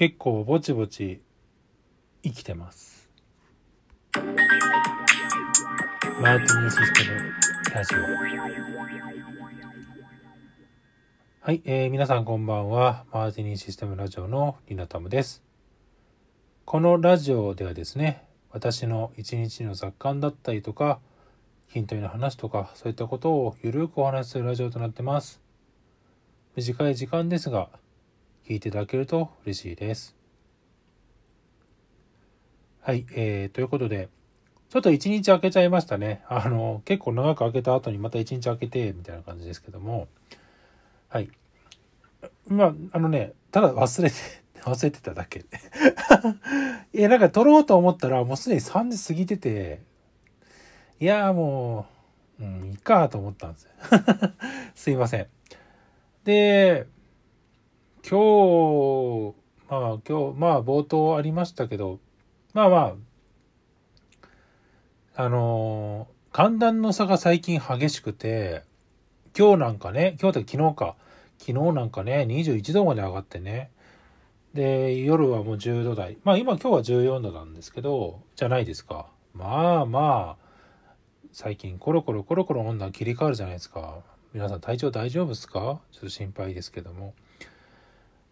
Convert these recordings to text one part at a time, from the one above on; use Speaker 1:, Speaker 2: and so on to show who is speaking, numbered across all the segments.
Speaker 1: 結構ぼちぼち生きてます。マーティニーシステムラジオ。はい、えー皆さんこんばんは。マーティニーシステムラジオのリナタムです。このラジオではですね、私の一日の雑感だったりとか、ヒントにの話とか、そういったことをゆるくお話しするラジオとなってます。短い時間ですが、聞いていただけると嬉しいです。はい、えー、ということで、ちょっと一日空けちゃいましたね。あの、結構長く空けた後にまた一日空けて、みたいな感じですけども、はい。まあ、あのね、ただ忘れて、忘れてただけ。いや、なんか撮ろうと思ったら、もうすでに3時過ぎてて、いや、もう、うん、いいかと思ったんです。すいません。で、今日、まあ今日、まあ冒頭ありましたけど、まあまあ、あのー寒暖の差が最近激しくて、今日なんかね、今日って昨日か、昨日なんかね、21度まで上がってね、で、夜はもう10度台。まあ今今日は14度なんですけど、じゃないですか。まあまあ、最近コロコロコロコロ温度切り替わるじゃないですか。皆さん体調大丈夫ですか？ちょっと心配ですけども。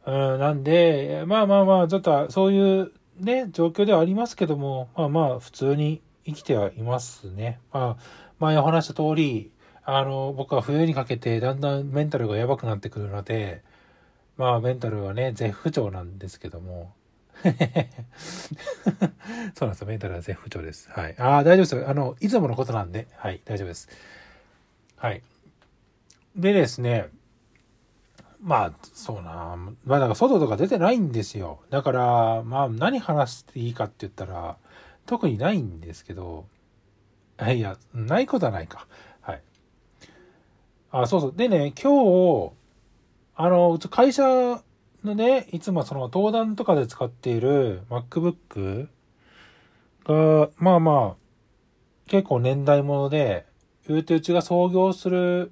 Speaker 1: うん、なんで、まあまあまあ、ちょっとそういうね、状況ではありますけども、まあまあ、普通に生きてはいますね。まあ、前お話した通り、あの、僕は冬にかけてだんだんメンタルがやばくなってくるので、まあメンタルはね、絶不調なんですけども。そうなんですよ。メンタルは絶不調です。はい。ああ、大丈夫ですよ。あの、いつものことなんで、はい、大丈夫です。はい。でですね、まあ、そうな。まあ、だから外とか出てないんですよ。だから、まあ、何話していいかって言ったら、特にないんですけど、いや、ないことはないか。はい。あ、そうそう。でね、今日、あの、うち会社のね、いつもその登壇とかで使っている MacBook が、まあまあ、結構年代物で、言うてうちが創業する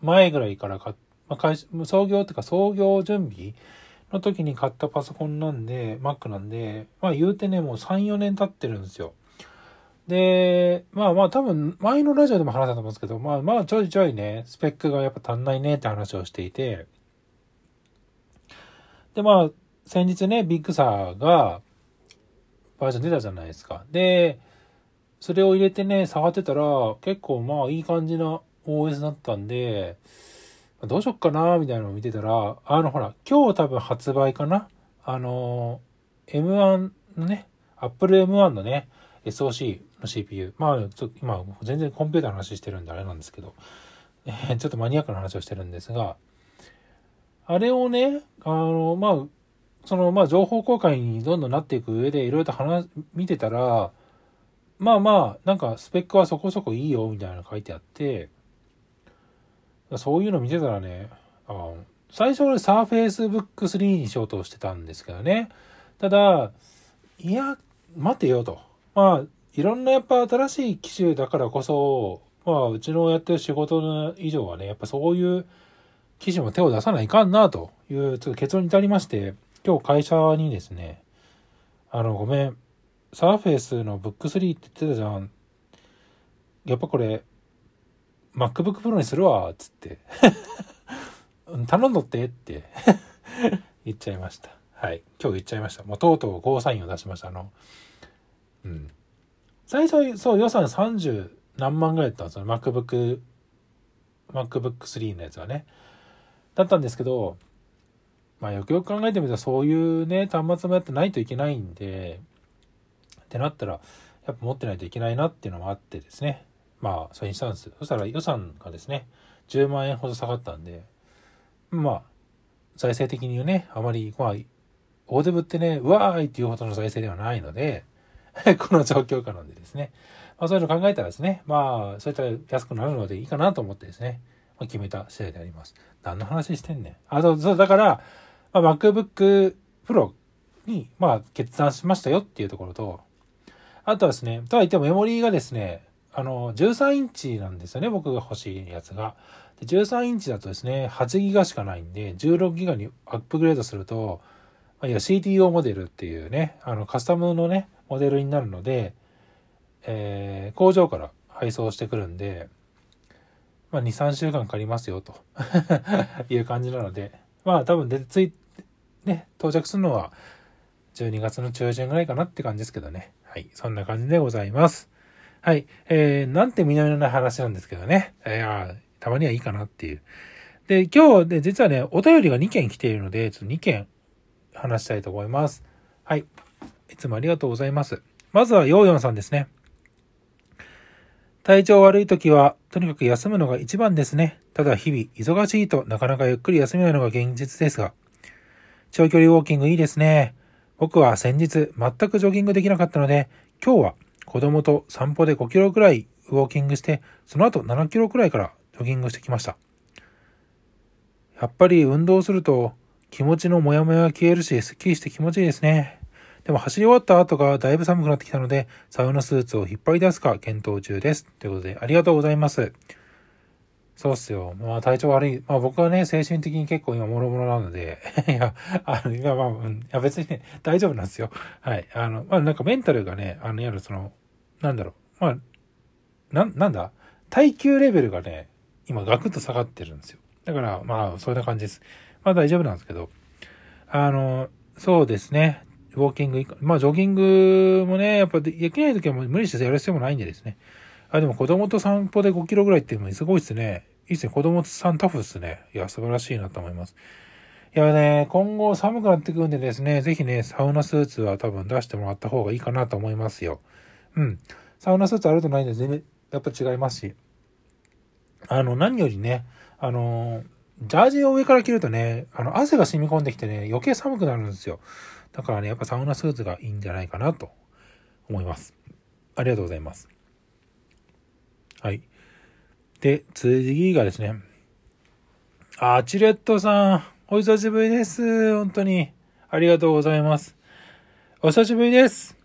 Speaker 1: 前ぐらいから買ってまあ、会社創業っていうか創業準備の時に買ったパソコンなんで、Mac なんで、まあ言うてね、もう3、4年経ってるんですよ。で、まあまあ多分前のラジオでも話したと思うんですけど、まあまあちょいちょいね、スペックがやっぱ足んないねって話をしていて、でまあ先日ね、 Big Sur がバージョン出たじゃないですか。で、それを入れてね、触ってたら結構まあいい感じな OS だったんで、どうしよっかなみたいなのを見てたら、あのほら、今日多分発売かな？あの、M1 のね、Apple M1 のね、 SoC の CPU。まあ、ちょ今、全然コンピューターの話してるんであれなんですけど、えーちょっとマニアックな話をしてるんですが、あれをね、あの、まあ、その、まあ、情報公開にどんどんなっていく上で、いろいろと話、見てたら、まあまあ、なんかスペックはそこそこいいよ、みたいなの書いてあって、そういうの見てたらね、あ最初俺サーフェイスブック3にしようとしてたんですけどね。ただ、いや、待てよと。まあ、いろんなやっぱ新しい機種だからこそ、まあ、うちのやってる仕事の以上はね、やっぱそういう機種も手を出さないかんなというちょっと結論に至りまして、今日会社にですね、あの、ごめん、サーフェイスのブック3って言ってたじゃん。やっぱこれ、MacBook Pro にするわ、つって。頼んどってって 言っちゃいました。はい。今日言っちゃいました。もうとうとうゴーサインを出しました。あの、うん。最初、そう、予算30何万ぐらいだったんですよ。MacBook、MacBook 3のやつはね。だったんですけど、まあよくよく考えてみたらそういうね、端末もやってないといけないんで、ってなったら、やっぱ持ってないといけないなっていうのもあってですね。まあ、それにしたんです。そしたら予算がですね、10万円ほど下がったんで、まあ、財政的にね、あまり、まあ、大手ぶってね、うわーいっていうほどの財政ではないので、この状況下なんでですね、まあそういうの考えたらですね、まあ、そういった安くなるのでいいかなと思ってですね、まあ、決めた次第であります。何の話してんねん。あ、そう、そう、だから、まあ、MacBook Pro に、まあ、決断しましたよっていうところと、あとはですね、とは言ってもメモリーがですね、あの、13インチなんですよね、僕が欲しいやつが。で13インチだとですね、8ギガしかないんで、16ギガにアップグレードすると、まあ、いや CTO モデルっていうね、あのカスタムのね、モデルになるので、えー、工場から配送してくるんで、まあ、2、3週間かかりますよと いう感じなので、まあ多分でつい、ね、到着するのは12月の中旬ぐらいかなって感じですけどね。はい、そんな感じでございます。はい、えー、なんて南のない話なんですけどね。いやたまにはいいかなっていう。で、今日で実はね、お便りが2件来ているので、ちょっと2件話したいと思います。はい。いつもありがとうございます。まずはヨーヨンさんですね。体調悪い時は、とにかく休むのが一番ですね。ただ日々、忙しいとなかなかゆっくり休めないのが現実ですが。長距離ウォーキングいいですね。僕は先日、全くジョギングできなかったので、今日は子供と散歩で5キロくらいウォーキングして、その後7キロくらいからジョギングしてきました。やっぱり運動すると気持ちのモヤモヤが消えるし、スッキリして気持ちいいですね。でも走り終わった後がだいぶ寒くなってきたので、サウナスーツを引っ張り出すか検討中です。ということで、ありがとうございます。そうっすよ。まあ体調悪い。まあ僕はね、精神的に結構今もろもろなので、いや、あの、今まあ、いや別にね、大丈夫なんですよ。はい。あの、まあなんかメンタルがね、あの、やるその、なんだろう。まあ、な、なんだ？耐久レベルがね、今ガクッと下がってるんですよ。だからまあ、そんな感じです。まあ大丈夫なんですけど、あの、そうですね。ウォーキング、まあ、ジョギングもね、やっぱできない時はもう無理してやる必要もないんでですね。あ、でも子供と散歩で5キロぐらいってもすごいですね。いいですね。子供さんタフですね。いや、素晴らしいなと思います。いやね、今後寒くなってくるんでですね、ぜひね、サウナスーツは多分出してもらった方がいいかなと思いますよ。うん。サウナスーツあるとないんで全然やっぱ違いますし。あの、何よりね、あの、ジャージを上から着るとね、あの、汗が染み込んできてね、余計寒くなるんですよ。だからね、やっぱサウナスーツがいいんじゃないかなと思います。ありがとうございます。はい。で、次がですね、あ、チレットさん、お久しぶりです。本当に。ありがとうございます。お久しぶりです。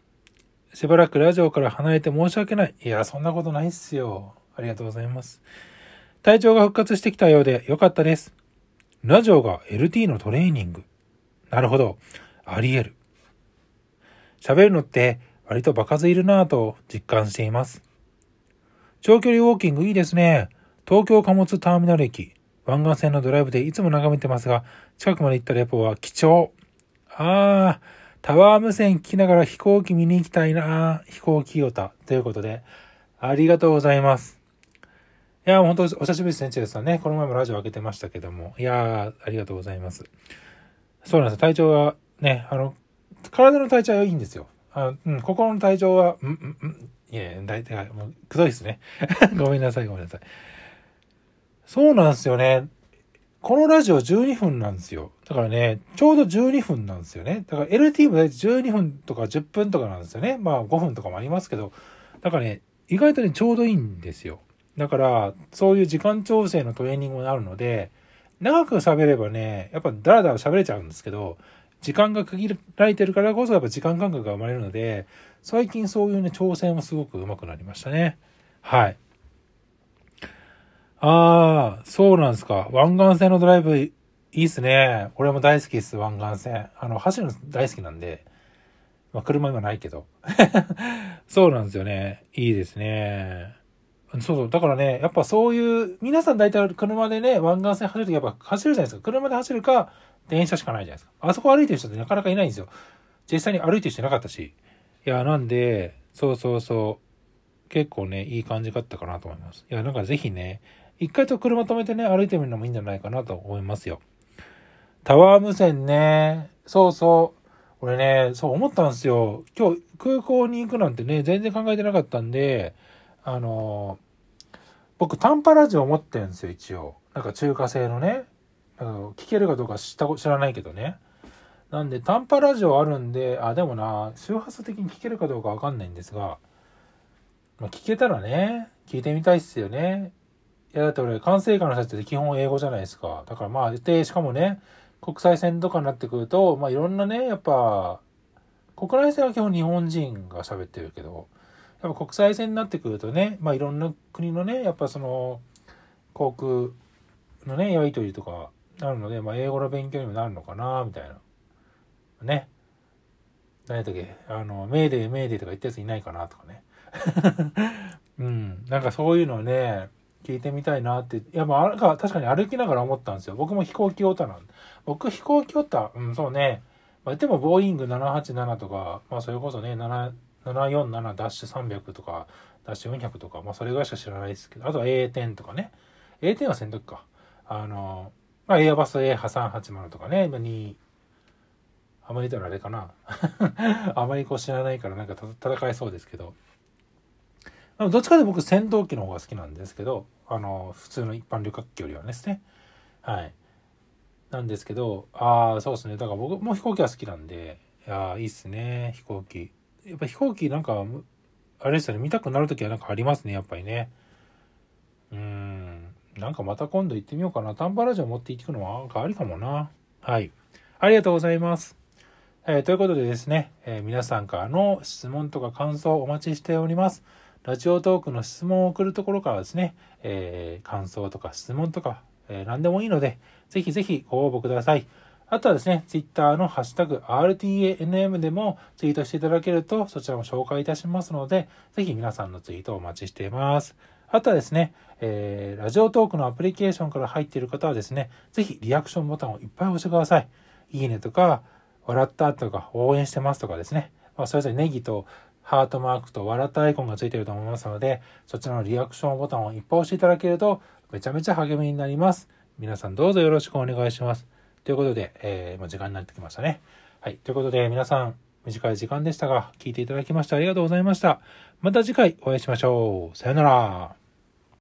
Speaker 1: しばらくラジオから離れて申し訳ない。いや、そんなことないっすよ。ありがとうございます。体調が復活してきたようでよかったです。ラジオが LT のトレーニング。なるほど。あり得る。喋るのって割と場数いるなぁと実感しています。長距離ウォーキングいいですね。東京貨物ターミナル駅、湾岸線のドライブでいつも眺めてますが、近くまで行ったレポは貴重。ああ、タワー無線聞きながら飛行機見に行きたいな飛行機ヨタ。ということで、ありがとうございます。いや、本当お久しぶりですね、チェさんね。この前もラジオ開けてましたけども。いやありがとうございます。そうなんです。体調がね、あの、体の体調はいいんですよ。あうん、心の体調は、うん、うん、うん、いや、大体、もう、くどいですね。ごめんなさい、ごめんなさい。そうなんですよね。このラジオ12分なんですよ。だからね、ちょうど12分なんですよね。だから LT も大体12分とか10分とかなんですよね。まあ5分とかもありますけど、だからね、意外とね、ちょうどいいんですよ。だから、そういう時間調整のトレーニングもあるので、長く喋ればね、やっぱダラダラ喋れちゃうんですけど、時間が区切られてるからこそやっぱ時間感覚が生まれるので、最近そういうね、挑戦もすごく上手くなりましたね。はい。ああ、そうなんですか。湾岸線のドライブいいっすね。俺も大好きです、湾岸線。あの、走るの大好きなんで。まあ、車今ないけど。そうなんですよね。いいですね。そうそう。だからね、やっぱそういう、皆さん大体車でね、湾岸線走るときやっぱ走るじゃないですか。車で走るか、電車しかないじゃないですか。あそこ歩いてる人ってなかなかいないんですよ。実際に歩いてる人なかったし。いや、なんで、そうそうそう。結構ね、いい感じだったかなと思います。いや、なんかぜひね、一回と車止めてね、歩いてみるのもいいんじゃないかなと思いますよ。タワー無線ね、そうそう。俺ね、そう思ったんですよ。今日空港に行くなんてね、全然考えてなかったんで、あの、僕短波ラジオ持ってるんですよ、一応。なんか中華製のね。聞けるかどうか知った知らないけどね。なんで短波ラジオあるんで、あ、でもな、周波数的に聞けるかどうかわかんないんですが、まあ、聞けたらね、聞いてみたいっすよね。いや、だって俺、管制官の人って基本英語じゃないですか。だからまあ、で、しかもね、国際線とかになってくると、まあいろんなね、やっぱ、国内線は基本日本人が喋ってるけど、やっぱ国際線になってくるとね、まあいろんな国のね、やっぱその、航空のね、やりとりとかあるので、まあ英語の勉強にもなるのかな、みたいな。ね。何だったっけ？あの、メーデーメーデーとか言ったやついないかなとかね。うん。なんかそういうのをね、聞いてみたいなって。いや、まあ、確かに歩きながら思ったんですよ。僕も飛行機オタなん僕飛行機オタ、うん、そうね。まあ、でも、ボーイング787とか、まあ、それこそね、747-300とか、ダッシュ400とか、まあ、それぐらいしか知らないですけど、あとは A10 とかね。A10 は戦闘機か。あの、まあ、エアバス A380 とかね、今に、あまり言ったらあれかな。あまりこう知らないからなんか戦えそうですけど。どっちかで僕戦闘機の方が好きなんですけど、あの、普通の一般旅客機よりはですね。はい。なんですけど、ああ、そうですね。だから僕も飛行機は好きなんで、いやいいっすね、飛行機。やっぱ飛行機なんか、あれですよね、見たくなるときはなんかありますね、やっぱりね。うん。なんかまた今度行ってみようかな。短波ラジオ持って行ってくのはなんかありかもな。はい。ありがとうございます。えー、ということでですね、えー、皆さんからの質問とか感想をお待ちしております。ラジオトークの質問を送るところからですね、えー、感想とか質問とか、え何でもいいので、ぜひぜひご応募ください。あとはですね、ツイッターのハッシュタグ RTANM でもツイートしていただけると、そちらも紹介いたしますので、ぜひ皆さんのツイートをお待ちしています。あとはですね、えー、ラジオトークのアプリケーションから入っている方はですね、ぜひリアクションボタンをいっぱい押してください。いいねとか、笑ったとか、応援してますとかですね、まあ、それぞれネギとハートマークと笑ったアイコンがついていると思いますので、そちらのリアクションボタンをいっぱい押していただけると、めちゃめちゃ励みになります。皆さんどうぞよろしくお願いします。ということで、えー、もう時間になってきましたね。はい。ということで、皆さん、短い時間でしたが、聞いていただきましてありがとうございました。また次回お会いしましょう。さよなら。